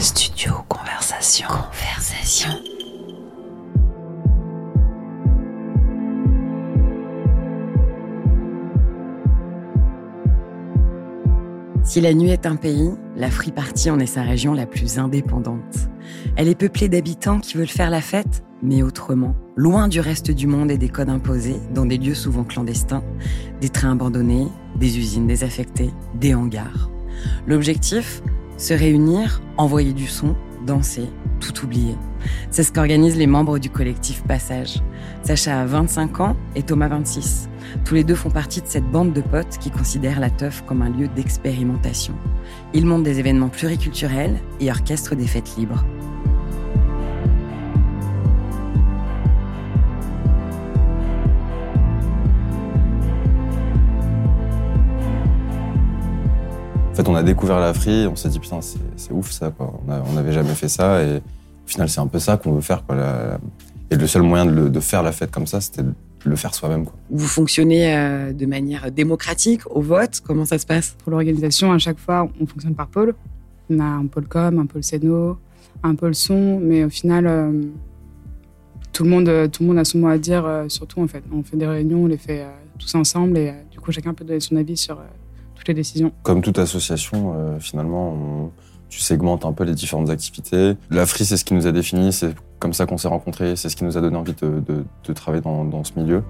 Studio Conversation. Conversation. Si la nuit est un pays, la Free Party en est sa région la plus indépendante. Elle est peuplée d'habitants qui veulent faire la fête, mais autrement, loin du reste du monde et des codes imposés, dans des lieux souvent clandestins, des trains abandonnés, des usines désaffectées, des hangars. L'objectif? Se réunir, envoyer du son, danser, tout oublier. C'est ce qu'organisent les membres du collectif Passage. Sacha a 25 ans et Thomas 26. Tous les deux font partie de cette bande de potes qui considèrent la teuf comme un lieu d'expérimentation. Ils montent des événements pluriculturels et orchestrent des fêtes libres. En fait, on a découvert la free, on s'est dit putain, c'est ouf ça, quoi. On n'avait jamais fait ça et au final, c'est un peu ça qu'on veut faire, quoi. La- et le seul moyen de, le- de faire la fête comme ça, c'était de le faire soi-même, quoi. Vous fonctionnez euh, de manière démocratique au vote? Comment ça se passe? Pour l'organisation, à chaque fois, on fonctionne par pôle. On a un pôle com, un pôle scéno, un pôle son, mais au final, euh, tout, le monde, euh, tout le monde a son mot à dire, euh, surtout en fait. On fait des réunions, on les fait euh, tous ensemble et euh, du coup, chacun peut donner son avis sur euh, toutes les décisions. Comme toute association, euh, finalement, on- tu segmentes un peu les différentes activités. La free, c'est ce qui nous a défini, c'est comme ça qu'on s'est rencontrés, c'est ce qui nous a donné envie de, de- de travailler dans, dans ce milieu.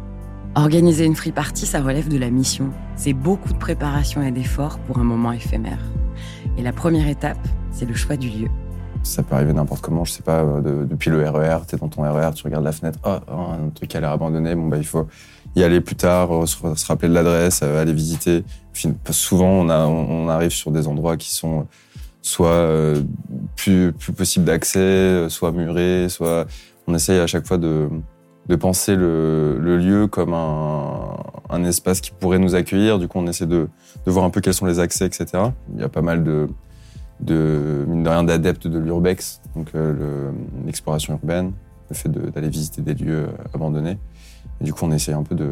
Organiser une free party, ça relève de la mission. C'est beaucoup de préparation et d'efforts pour un moment éphémère. Et la première étape, c'est le choix du lieu. Ça peut arriver n'importe comment, je sais pas, euh, de- depuis le RER, t'es dans ton RER, tu regardes la fenêtre, oh, oh, un truc a l'air abandonné, bon bah il faut y aller plus tard, euh, se, rappeler de l'adresse, euh, aller visiter. Souvent on, arrive sur des endroits qui sont soit euh, plus, plus possible d'accès, soit murés, soit on essaye à chaque fois de, de penser le, lieu comme un, un espace qui pourrait nous accueillir. Du coup on essaie de, de voir un peu quels sont les accès, etc. Il y a pas mal de de mine de rien d'adeptes de l'urbex, donc le- l'exploration urbaine, le fait d'aller visiter des lieux abandonnés. Du coup, on essaye un peu de,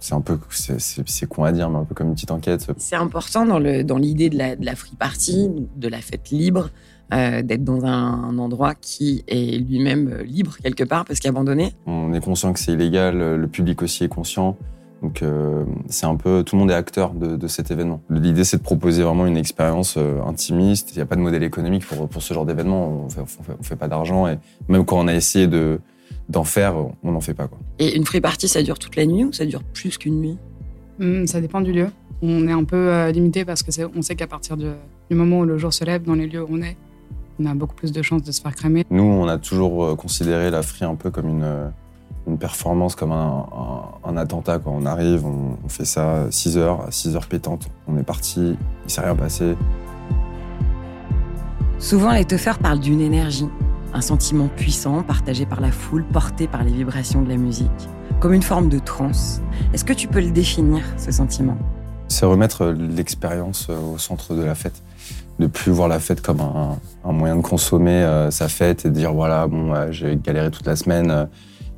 c'est un peu, c'est- con à dire, mais un peu comme une petite enquête. C'est important dans le dans l'idée de la, de la free party, de la fête libre, euh, d'être dans un, un endroit qui est lui-même euh, libre quelque part parce qu'abandonné. On est conscient que c'est illégal, le public aussi est conscient. Donc euh, c'est un peu, tout le monde est acteur de, de cet événement. L'idée c'est de proposer vraiment une expérience euh, intimiste. Il n'y a pas de modèle économique pour, pour ce genre d'événement. On fait, on fait, on fait pas d'argent et même quand on a essayé de d'en faire, on n'en fait pas quoi. Et une free party, ça dure toute la nuit ou ça dure plus qu'une nuit? Hum, ça dépend du lieu. On est un peu euh, limité parce que on sait qu'à partir de- du moment où le jour se lève, dans les lieux où on est, on a beaucoup plus de chances de se faire cramer. Nous, on a toujours euh, considéré la free un peu comme une, euh, une performance, comme un, un- un attentat. Quand on arrive, on, on fait ça 6 heures, à 6 heures pétantes. On est parti, il s'est rien passé. Souvent, les teufeurs parlent d'une énergie, un sentiment puissant partagé par la foule, porté par les vibrations de la musique, comme une forme de transe. Est-ce que tu peux le définir, ce sentiment? C'est remettre euh, l'expérience euh, au centre de la fête. De plus voir la fête comme un, moyen de consommer euh, sa fête et de dire voilà, bon, j'ai galéré toute la semaine,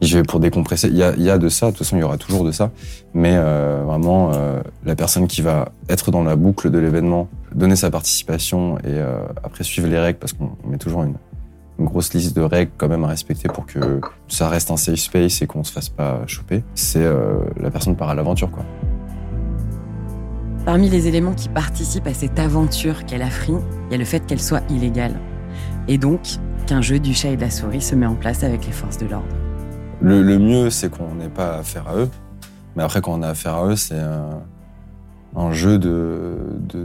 je vais pour décompresser. Il y a, il y a de ça, de toute façon, il y aura toujours de ça. Mais vraiment, la personne qui va être dans la boucle de l'événement, donner sa participation et après suivre les règles, parce qu'on met toujours une, une grosse liste de règles quand même à respecter pour que ça reste un safe space et qu'on se fasse pas choper. C'est euh, la personne part à l'aventure, quoi. Parmi les éléments qui participent à cette aventure qu'est la free, il y a le fait qu'elle soit illégale. Et donc, qu'un jeu du chat et de la souris se met en place avec les forces de l'ordre. Le, le mieux, c'est qu'on n'ait pas affaire à eux. Mais après, quand on a affaire à eux, c'est un, un jeu de,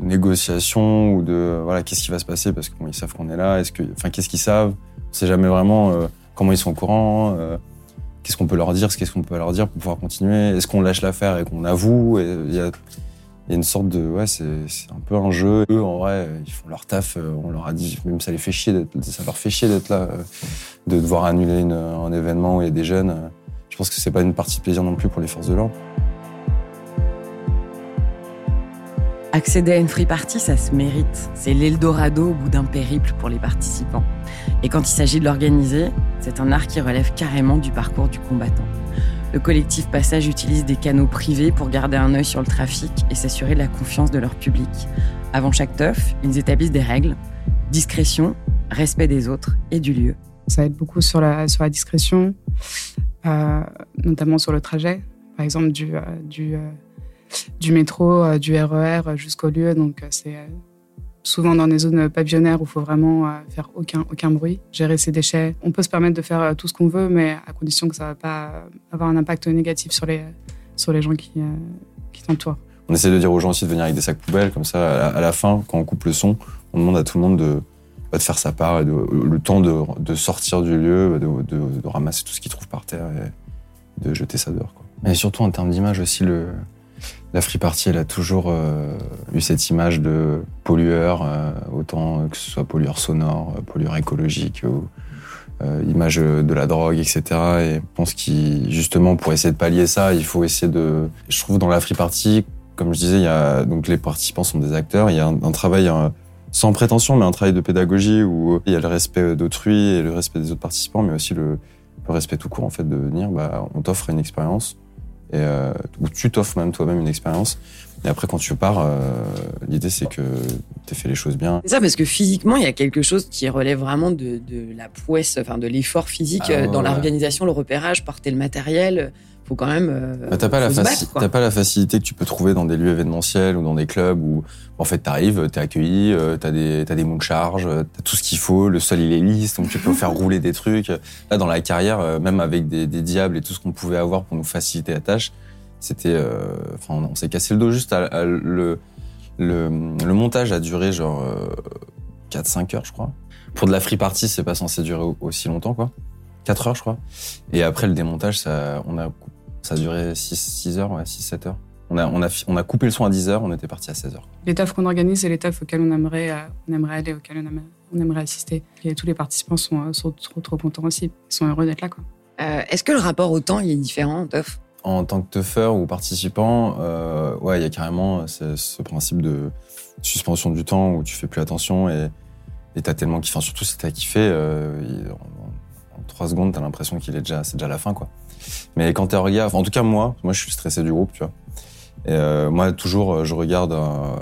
négociation ou de voilà, qu'est-ce qui va se passer parce qu'ils savent qu'on est là. Est-ce que, enfin, qu'est-ce qu'ils savent? On sait jamais vraiment euh, comment ils sont au courant. euh, qu'est-ce qu'on peut leur dire Qu'est-ce qu'on peut leur dire pour pouvoir continuer? Est-ce qu'on lâche l'affaire et qu'on avoue? Il y a, une sorte de ouais, c'est un peu un jeu. Eux, en vrai, ils font leur taf. euh, On leur a dit, même ça les fait chier ça leur fait chier d'être là, euh, de devoir annuler un événement où il y a des jeunes. euh, Je pense que c'est pas une partie de plaisir non plus pour les forces de l'ordre. Accéder à une free party, ça se mérite. C'est l'Eldorado au bout d'un périple pour les participants. Et quand il s'agit de l'organiser, c'est un art qui relève carrément du parcours du combattant. Le collectif Passage utilise des canaux privés pour garder un œil sur le trafic et s'assurer de la confiance de leur public. Avant chaque teuf, ils établissent des règles. Discrétion, respect des autres et du lieu. Ça aide beaucoup sur la, sur la discrétion, euh, notamment sur le trajet, par exemple du, euh, du, euh, du métro, du RER e jusqu'au lieu. Donc c'est souvent dans des zones pavillonnaires où il faut vraiment faire aucun, aucun bruit, gérer ses déchets. On peut se permettre de faire tout ce qu'on veut, mais à condition que ça ne va pas avoir un impact négatif sur les, sur les gens qui, qui t'entourent. On essaie de dire aux gens aussi de venir avec des sacs poubelles, comme ça, à la fin, quand on coupe le son, on demande à tout le monde de, de faire sa part, et de, le temps de, de, sortir du lieu, de, de ramasser tout ce qu'il trouve par terre et de jeter ça dehors. Quoi. Mais surtout en termes d'image aussi, le, la free party, elle a toujours euh, eu cette image de pollueur, euh, autant que ce soit pollueur sonore, euh, pollueur écologique ou image de la drogue, etc. Et je pense qu'il, justement, pour essayer de pallier ça, il faut essayer de. Je trouve dans la free party, comme je disais, donc les participants sont des acteurs. Il y a un, travail sans prétention, mais un travail de pédagogie où il y a le respect d'autrui et le respect des autres participants, mais aussi le, le respect tout court en fait de venir. Bah, on t'offre une expérience et euh, ou tu t'offres même toi-même une expérience. Et après, quand tu pars, euh, l'idée c'est que tu fait les choses bien. C'est ça, parce que physiquement, il y a quelque chose qui relève vraiment de, de la prouesse, enfin de l'effort physique ah, ouais, dans l'organisation, le repérage, porter le matériel faut quand même. Euh, bah, t'as pas la t'as pas la facilité que tu peux trouver dans des lieux événementiels ou dans des clubs où en fait t'arrives, t'es accueilli, euh, t'as des t'as des monts de charge, t'as tout ce qu'il faut, le sol il est lisse donc tu peux faire rouler des trucs. Là dans la carrière, euh, même avec des, des diables et tout ce qu'on pouvait avoir pour nous faciliter la tâche, c'était, euh, enfin on s'est cassé le dos juste à, à, le, le le montage a duré genre 4-5 heures je crois. Pour de la free party c'est pas censé durer aussi longtemps quoi. 4 heures, je crois. Et après, le démontage, ça, on a ça a duré 6, heures, ouais, 6-7 heures. On a, on, a, on a coupé le son à 10 heures, on était parti à 16 heures. Les tafs qu'on organise, c'est les tafs auxquels on aimerait, euh, on aimerait aller, auxquels on aimerait, on aimerait assister. Et tous les participants sont, euh, sont trop, trop contents aussi. Ils sont heureux d'être là. Quoi. Euh, Est-ce que le rapport au temps il est différent en En tant que teufeur ou participant, euh, ouais, il y a carrément ce, ce, principe de suspension du temps où tu fais plus attention et t'as tellement kiffé, surtout si t'as kiffé, euh, en, en, 3 secondes, t'as l'impression qu'il est déjà, c'est déjà la fin, quoi. Mais quand t'es regard, en tout cas moi, moi je suis stressé du groupe, tu vois. Euh, moi toujours, je regarde euh,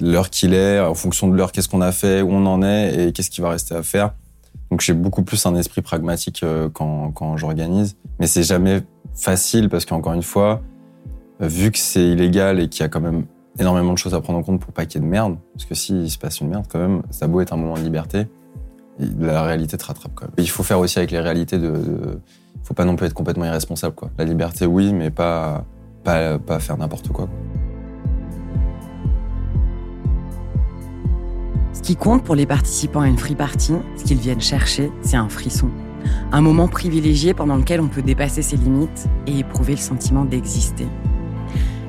l'heure qu'il est, en fonction de l'heure, qu'est-ce qu'on a fait, où on en est et qu'est-ce qui va rester à faire. Donc j'ai beaucoup plus un esprit pragmatique euh, quand, quand j'organise. Mais c'est jamais facile parce qu'encore une fois, vu que c'est illégal et qu'il y a quand même énormément de choses à prendre en compte pour pas qu'il y ait de merde, parce que s'il se passe une merde quand même, ça beau être un moment de liberté, la réalité te rattrape quand même. Il faut faire aussi avec les réalités de, de faut pas non plus être complètement irresponsable. Quoi. La liberté, oui, mais pas, pas, pas faire n'importe quoi, quoi. Ce qui compte pour les participants à une free party, ce qu'ils viennent chercher, c'est un frisson. Un moment privilégié pendant lequel on peut dépasser ses limites et éprouver le sentiment d'exister.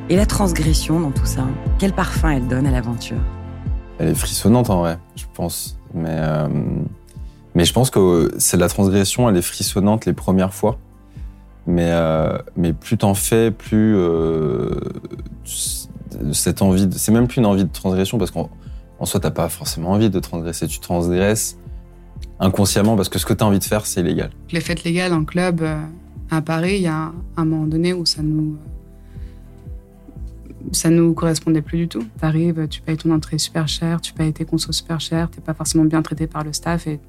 Et la transgression dans tout ça, quel parfum elle donne à l'aventure? Elle est frissonnante en vrai, je pense. Mais euh, mais je pense que c'est la transgression, elle est frissonnante les premières fois. Mais, euh, plus t'en fais, plus euh, cette envie, c'est même plus une envie de transgression parce qu'en en soi t'as pas forcément envie de transgresser, tu transgresses inconsciemment parce que ce que t'as envie de faire c'est illégal. Les fêtes légales en club euh, à Paris, il y a un moment donné où ça nous ça nous correspondait plus du tout. T'arrives, tu payes ton entrée super cher, tu payes tes consos super cher, t'es pas forcément bien traité par le staff et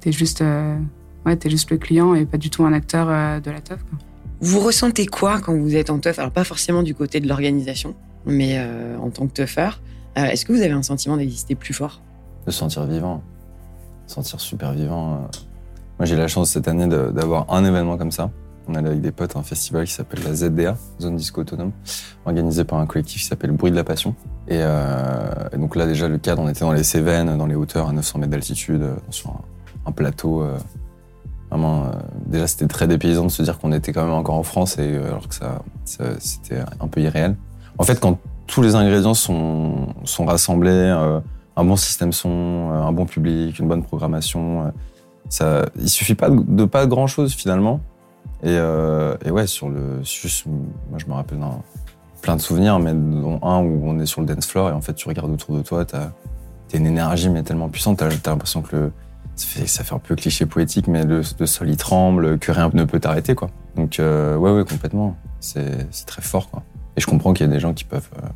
t'es juste, euh, ouais, es juste le client et pas du tout un acteur euh, de la teuf. Quoi. Vous ressentez quoi quand vous êtes en teuf? Alors pas forcément du côté de l'organisation, mais euh, en tant que teufeur, euh, est-ce que vous avez un sentiment d'exister plus fort? De sentir vivant, sentir super vivant. Moi j'ai la chance cette année d'avoir un événement comme ça. On allait avec des potes à un festival qui s'appelle la ZDA, Zone Disco Autonome, organisé par un collectif qui s'appelle Bruit de la Passion. Et, euh, et, donc là déjà le cadre, on était dans les Cévennes, dans les hauteurs à 900 mètres d'altitude, sur un, plateau. Euh, vraiment, euh, déjà, c'était très dépaysant de se dire qu'on était quand même encore en France, et, euh, alors que ça, ça c'était un peu irréel. En fait, quand tous les ingrédients sont, sont rassemblés, euh, un bon système son, un bon public, une bonne programmation, ça, il suffit pas de, de grand chose finalement. Et, euh, et, ouais, sur le, juste, moi je me rappelle plein de souvenirs, mais dont un où on est sur le dance floor et en fait tu regardes autour de toi, t'as, t'as une énergie mais tellement puissante, t'as, t'as l'impression que le, ça fait, un peu cliché poétique, mais le, sol il tremble, que rien ne peut t'arrêter, quoi. Donc, euh, ouais, ouais, complètement. C'est très fort, quoi. Et je comprends qu'il y a des gens qui peuvent, euh,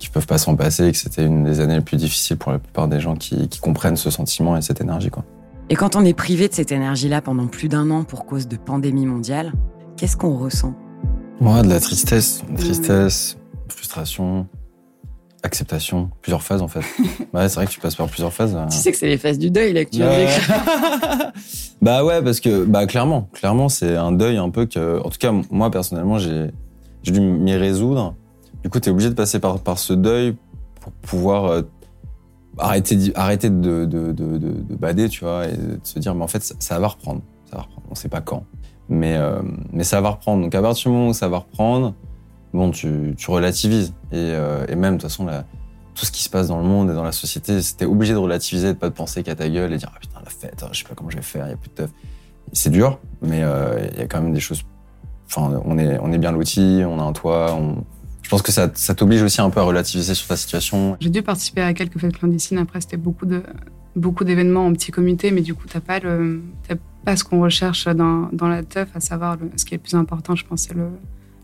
qui peuvent pas s'en passer et que c'était une des années les plus difficiles pour la plupart des gens qui, qui comprennent ce sentiment et cette énergie. Quoi. Et quand on est privé de cette énergie-là pendant plus d'un an pour cause de pandémie mondiale, qu'est-ce qu'on ressent? Moi, de la tristesse, tristesse, frustration, acceptation, plusieurs phases en fait. ouais, c'est vrai que tu passes par plusieurs phases. Tu sais que c'est les phases du deuil là que tu Ouais. bah ouais, parce que bah clairement, clairement c'est un deuil un peu que, en tout cas moi personnellement j'ai dû m'y résoudre. Du coup, t'es obligé de passer par par ce deuil pour pouvoir euh, arrêter arrêter de de, de de de bader, tu vois, et de se dire mais en fait ça, va reprendre, ça va reprendre. On sait pas quand, mais euh, mais ça va reprendre. Donc à partir du moment où ça va reprendre, bon tu tu relativises et euh, et même de toute façon tout ce qui se passe dans le monde et dans la société, c'était obligé de relativiser, de pas de penser qu'à ta gueule et dire ah putain la fête, je sais pas comment je vais faire, il y a plus de teuf. C'est dur, mais il y a quand même des choses. Enfin, on est on est bien lotis, on a un toit. On... Je pense que ça, ça t'oblige aussi un peu à relativiser sur ta situation. J'ai dû participer à quelques fêtes clandestines. Après, c'était beaucoup de beaucoup d'événements en petit comité, mais du coup, t'as pas le t'as pas ce qu'on recherche dans, dans la teuf, à savoir le- ce qui est le plus important. Je pense c'est le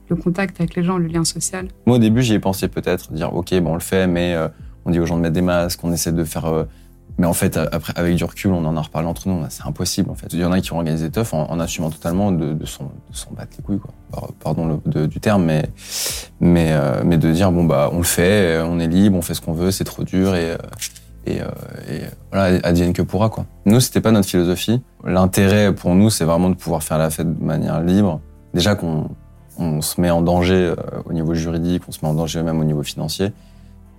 le contact avec les gens, le lien social. Moi au début j'y ai pensé peut-être, dire ok bon on le fait, mais euh, on dit aux gens de mettre des masques, on essaie de faire. euh, mais en fait, après, avec du recul, on en a reparlé entre nous, c'est impossible en fait. Il y en a qui ont organisé teufs en, en assumant totalement de, de s'en battre les couilles, quoi. Par- Pardon du terme, mais, euh, mais de dire, bon, bah, on le fait, euh, on est libre, on fait ce qu'on veut, c'est trop dur et, euh, et, euh, et voilà, advienne que pourra, quoi. Nous, c'était pas notre philosophie. L'intérêt pour nous, c'est vraiment de pouvoir faire la fête de manière libre. Déjà qu'on on se met en danger euh, au niveau juridique, on se met en danger même au niveau financier.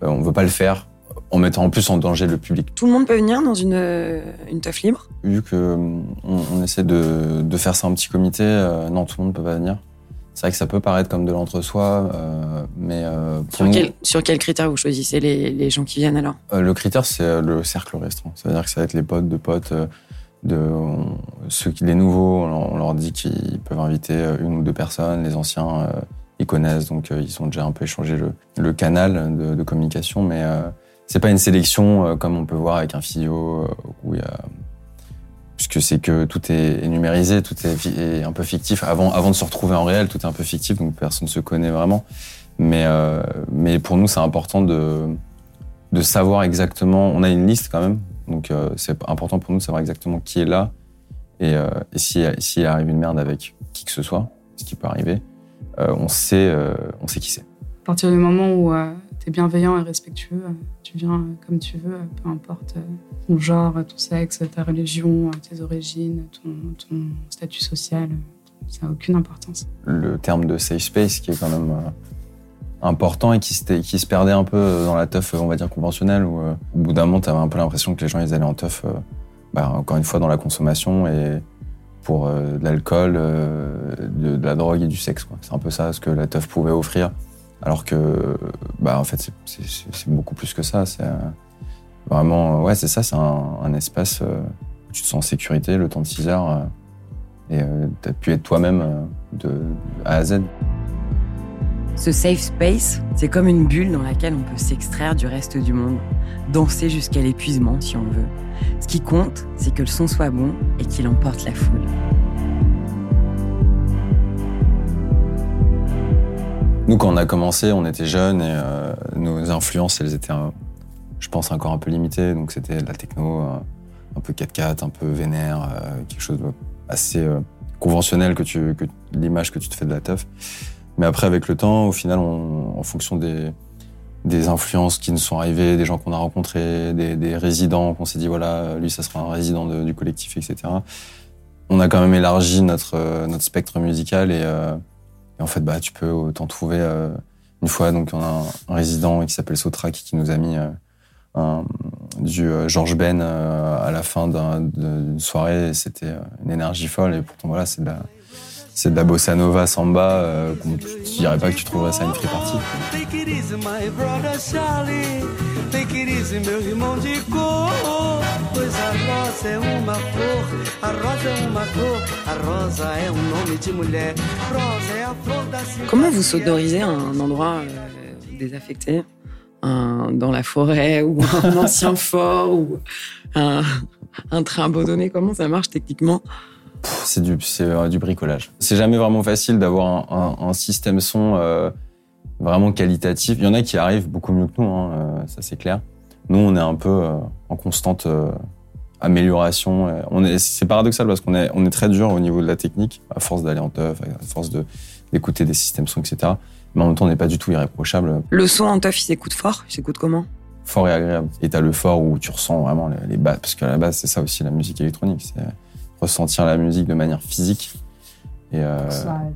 Euh, on veut pas le faire en mettant en plus en danger le public. Tout le monde peut venir dans une, euh, une teuf libre Vu que euh, on, essaie de, de faire ça en petit comité, euh, non, tout le monde peut pas venir. C'est vrai que ça peut paraître comme de l'entre-soi, euh, mais euh, pour sur, nous, quel, sur quels critères vous choisissez les, les gens qui viennent alors le critère c'est le cercle restreint. C'est-à-dire que ça va être les potes de potes, de on- ceux qui les nouveaux, on leur, on leur dit qu'ils peuvent inviter une ou deux personnes. Les anciens, ils connaissent, donc ils ont déjà un peu échangé le, le canal de, de communication, mais c'est pas une sélection euh, comme on peut voir avec un physio euh, où il y a puisque c'est que tout est numérisé, tout est, un peu fictif. Avant, avant de se retrouver en réel, tout est un peu fictif, donc personne ne se connaît vraiment. Mais, euh, mais pour nous, c'est important de, de savoir exactement. On a une liste quand même, donc c'est important pour nous de savoir exactement qui est là et, euh, et si s'il arrive une merde avec qui que ce soit, ce qui peut arriver, on sait, on sait qui c'est. À partir du moment où bienveillant et respectueux, tu viens euh, comme tu veux, peu importe euh, ton genre, ton sexe, ta religion, euh, tes origines, ton, statut social, ça n'a aucune importance. le terme de safe space qui est quand même important et qui se, perdait un peu dans la teuf, on va dire, conventionnelle, où au bout d'un moment, tu avais un peu l'impression que les gens, ils allaient en teuf, bah, encore une fois, dans la consommation et pour de l'alcool, de, de la drogue et du sexe. C'est un peu ça ce que la teuf pouvait offrir. Alors que, bah, en fait, c'est- beaucoup plus que ça. C'est euh, vraiment, ouais, c'est ça, c'est un, espace euh, où tu te sens en sécurité le temps de 6 heures. euh, et tu as pu être toi-même euh, de A à Z. Ce safe space, c'est comme une bulle dans laquelle on peut s'extraire du reste du monde, danser jusqu'à l'épuisement si on veut. Ce qui compte, c'est que le son soit bon et qu'il emporte la foule. Nous, quand on a commencé, on était jeunes et euh, nos influences, elles étaient, je pense, encore un peu limitées. Donc c'était de la techno, euh, un peu 4x4, un peu vénère, euh, quelque chose assez conventionnel que l'image que tu te fais de la teuf. Mais après, avec le temps, au final, en fonction des, influences qui nous sont arrivées, des gens qu'on a rencontrés, des, résidents qu'on s'est dit, voilà, lui, ça sera un résident de- du collectif, etc. On a quand même élargi notre, notre spectre musical et, et en fait, bah, tu peux autant trouver euh, une fois, donc on a un, résident qui s'appelle Sotrak qui nous a mis euh, du euh, George Ben euh, à la fin d'un- d'une soirée. C'était une énergie folle et pourtant voilà, c'est de la c'est de la bossa nova samba. Euh, dirais pas que tu trouverais ça à une free party. Um. Comment vous sonorisez un endroit euh, désaffecté un- dans la forêt ou un ancien fort ou un, un train abandonné? Comment ça marche techniquement? C'est du, euh, du bricolage. C'est jamais vraiment facile d'avoir un, un- un système son euh, vraiment qualitatif. Il y en a qui arrivent beaucoup mieux que nous, hein, euh, ça c'est clair. Nous, on est un peu euh, en constante amélioration. Et On est, c'est paradoxal parce qu'on est, on est très dur au niveau de la technique, à force d'aller en teuf, à force de d'écouter des systèmes son, etc. Mais en même temps, on n'est pas du tout irréprochable, Le son en teuf, il s'écoute fort? Il s'écoute comment? Fort et agréable. Et t'as le fort où tu ressens vraiment les, les basses, parce qu'à la base, c'est ça aussi la musique électronique, c'est ressentir la musique de manière physique. Et euh,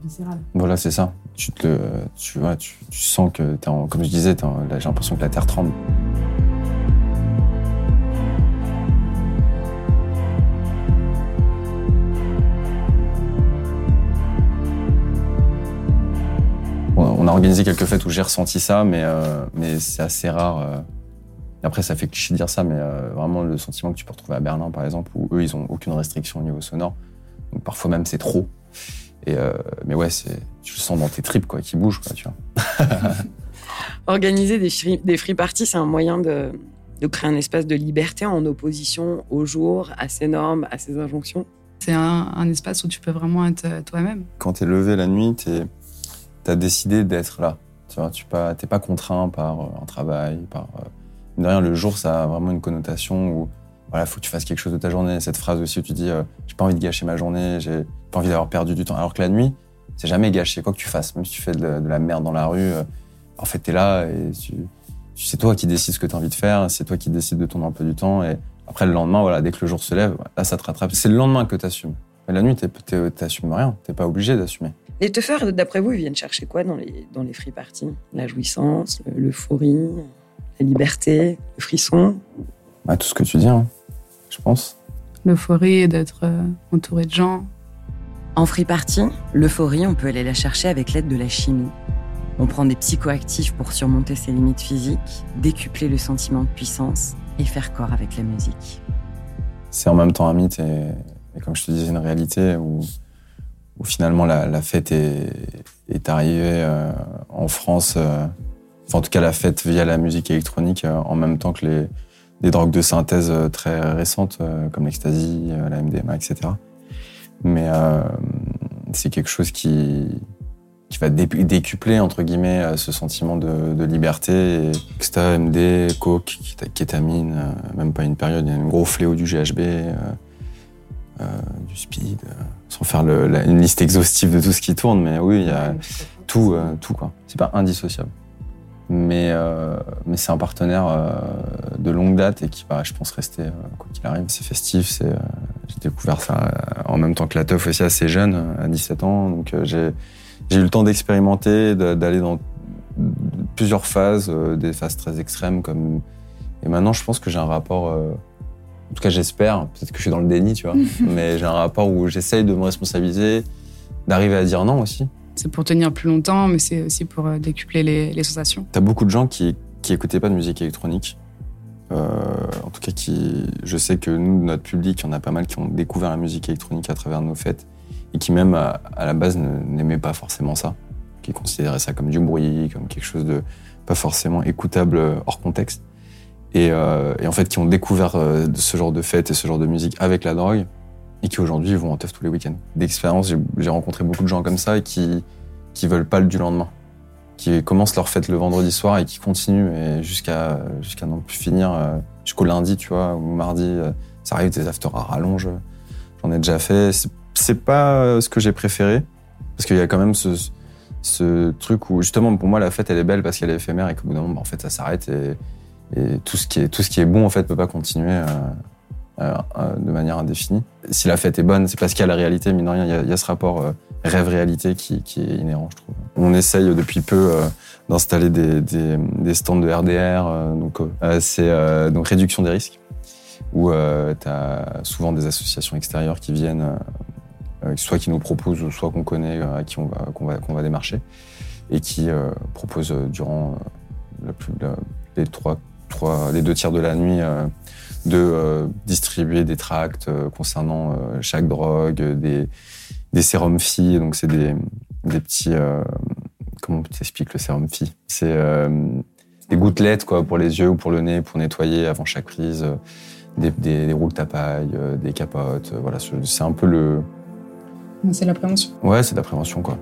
viscéral. Voilà, c'est ça. Tu, te, le- tu, vois, tu, tu sens que, en, comme je disais, j'ai l'impression que la terre tremble. On on a organisé quelques fêtes où j'ai ressenti ça, mais, euh, mais c'est assez rare. euh. Après, ça fait cliché de dire ça, mais euh, vraiment le sentiment que tu peux retrouver à Berlin, par exemple, où eux, ils ont aucune restriction au niveau sonore. Donc parfois même, c'est trop. Et euh, mais ouais, c'est, tu le sens dans tes tripes, quoi, qui bougent, quoi, tu vois. Organiser des free, des free parties, c'est un moyen de, de créer un espace de liberté en opposition au jour, à ses normes, à ses injonctions. C'est un, un espace où tu peux vraiment être euh, toi-même. Quand t'es levé la nuit, t'es, t'as décidé d'être là. Tu vois, tu pas, t'es pas contraint par un travail, par. Mine de rien, le jour, ça a vraiment une connotation où, voilà, faut que tu fasses quelque chose de ta journée. Cette phrase aussi où tu dis, euh, j'ai pas envie de gâcher ma journée, j'ai pas envie d'avoir perdu du temps. Alors que la nuit, c'est jamais gâché, quoi que tu fasses. Même si tu fais de la, de la merde dans la rue, euh, en fait, t'es là et tu, tu- c'est toi qui décides ce que t'as envie de faire, c'est toi qui décides de ton emploi du temps. Et après, le lendemain, voilà, dès que le jour se lève, là, ça te rattrape. C'est le lendemain que t'assumes. Mais la nuit, t'assumes rien. T'es pas obligé d'assumer. Les teufeurs, d'après vous, ils viennent chercher quoi dans les, dans les free parties? La jouissance, le- l'euphorie, la liberté, le frisson Bah, tout ce que tu dis, hein, je pense. L'euphorie d'être euh, entouré de gens. En free party, l'euphorie, on peut aller la chercher avec l'aide de la chimie. On prend des psychoactifs pour surmonter ses limites physiques, décupler le sentiment de puissance et faire corps avec la musique. C'est en même temps un mythe et, et comme je te disais, une réalité où, où finalement la, la fête est, est arrivée euh, en France, euh, enfin en tout cas la fête via la musique électronique euh, en même temps que les, des drogues de synthèse euh, très récentes euh, comme l'ecstasy, la MDMA, etc. Mais euh, c'est quelque chose qui, qui va dé- décupler entre guillemets ce sentiment de, de liberté. Et MD, coke, kéta- kétamine, même pas une période, il y a un gros fléau du GHB, euh, euh, du speed, sans faire le- la- une liste exhaustive de tout ce qui tourne, mais oui, il y a tout, tout quoi. C'est pas indissociable. Mais, euh, mais c'est un partenaire euh, de longue date et qui va, je pense, rester euh, quoi qu'il arrive. C'est festif, c'est, j'ai découvert ça en même temps que la teuf aussi assez jeune, à 17 ans, donc j'ai, j'ai eu le temps d'expérimenter, de- d'aller dans plusieurs phases, des phases très extrêmes comme. Et maintenant, je pense que j'ai un rapport. en tout cas, j'espère. Peut-être que je suis dans le déni, tu vois. mais j'ai un rapport où j'essaye de me responsabiliser, d'arriver à dire non aussi. C'est pour tenir plus longtemps, mais c'est aussi pour euh, décupler les, les sensations. T'as beaucoup de gens qui qui écoutaient pas de musique électronique. Euh, en tout cas, qui, je sais que nous, notre public, il y en a pas mal qui ont découvert la musique électronique à travers nos fêtes et qui même à, la base n'aimaient pas forcément ça, qui considéraient ça comme du bruit, comme quelque chose de pas forcément écoutable euh, hors contexte. Et, et en fait, qui ont découvert ce genre de fête et ce genre de musique avec la drogue et qui aujourd'hui vont en teuf tous les week-ends. D'expérience, j'ai- rencontré beaucoup de gens comme ça qui qui veulent pas le du lendemain qui commencent leur fête le vendredi soir et qui continuent jusqu'à jusqu'à non plus finir euh, jusqu'au lundi, tu vois, ou mardi. euh, ça arrive des after à rallonge. J'en ai déjà fait. C'est- pas euh, ce que j'ai préféré parce qu'il y a quand même ce, ce truc où justement pour moi la fête elle est belle parce qu'elle est éphémère et qu'au bout d'un moment bah, en fait ça s'arrête et, tout ce qui est tout ce qui est bon en fait peut pas continuer de manière indéfinie. Si la fête est bonne, c'est parce qu'il y a la réalité, mine de il y a, ce rapport euh, rêve-réalité qui, est inhérent, je trouve. On essaye depuis peu euh, d'installer des, stands de RDR, euh, donc euh, c'est euh, donc réduction des risques, où euh, tu as souvent des associations extérieures qui viennent, euh, euh, soit qui nous proposent, soit qu'on connaît, euh, à qui on va, qu'on va, démarcher, et qui euh, proposent euh, durant euh, les, deux tiers de la nuit euh, de euh, distribuer des tracts euh, concernant euh, chaque drogue, des, des sérums filles. Donc, c'est des, des petits. comment t'expliques le sérum fille C'est des gouttelettes quoi, pour les yeux ou pour le nez, pour nettoyer avant chaque prise. Des, des, des roules des capotes. voilà, c'est c'est un peu le. C'est la prévention. Ouais, c'est de la prévention, quoi.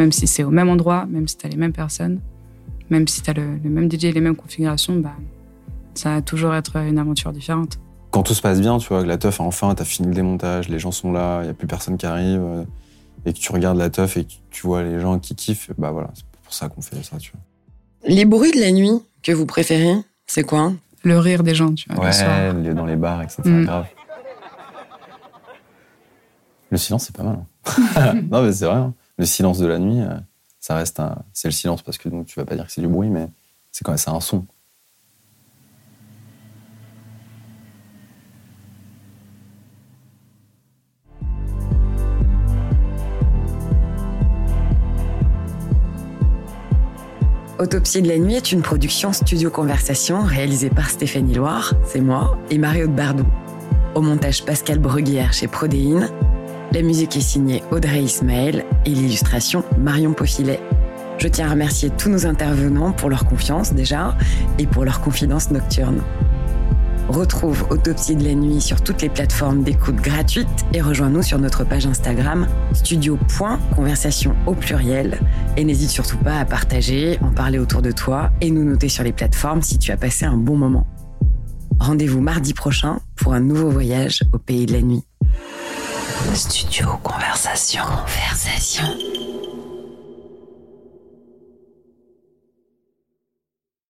Même si c'est au même endroit, même si tu as les mêmes personnes, même si tu as le, le, même DJ, les mêmes configurations, bah, ça va toujours être une aventure différente. Quand tout se passe bien, tu vois, que la teuf, enfin, t'as fini le démontage, les gens sont là, il n'y a plus personne qui arrive, euh, et que tu regardes la teuf et que tu vois les gens qui kiffent, bah voilà, c'est pour ça qu'on fait ça, tu vois. Les bruits de la nuit que vous préférez, c'est quoi? Le rire des gens, tu vois, le Ouais, soir. les- dans les bars, etc. Mm. Grave. Le silence, c'est pas mal. hein. non, mais c'est vrai. hein. Le silence de la nuit, euh, ça reste un. C'est le silence parce que donc, tu vas pas dire que c'est du bruit, mais c'est quand même c'est un son. Autopsie de la nuit est une production studio conversation réalisée par Stéphanie Loire, c'est moi, et Marie-Aude Bardou. Au montage Pascal Bruguière chez Prodéine. La musique est signée Audrey Ismaël et l'illustration Marion Paufilet. Je tiens à remercier tous nos intervenants pour leur confiance déjà et pour leur confidence nocturne. Retrouve Autopsie de la nuit sur toutes les plateformes d'écoute gratuites et rejoins-nous sur notre page Instagram studio.conversation au pluriel et n'hésite surtout pas à partager, en parler autour de toi et nous noter sur les plateformes si tu as passé un bon moment. Rendez-vous mardi prochain pour un nouveau voyage au pays de la nuit. Studio Conversation. Conversation.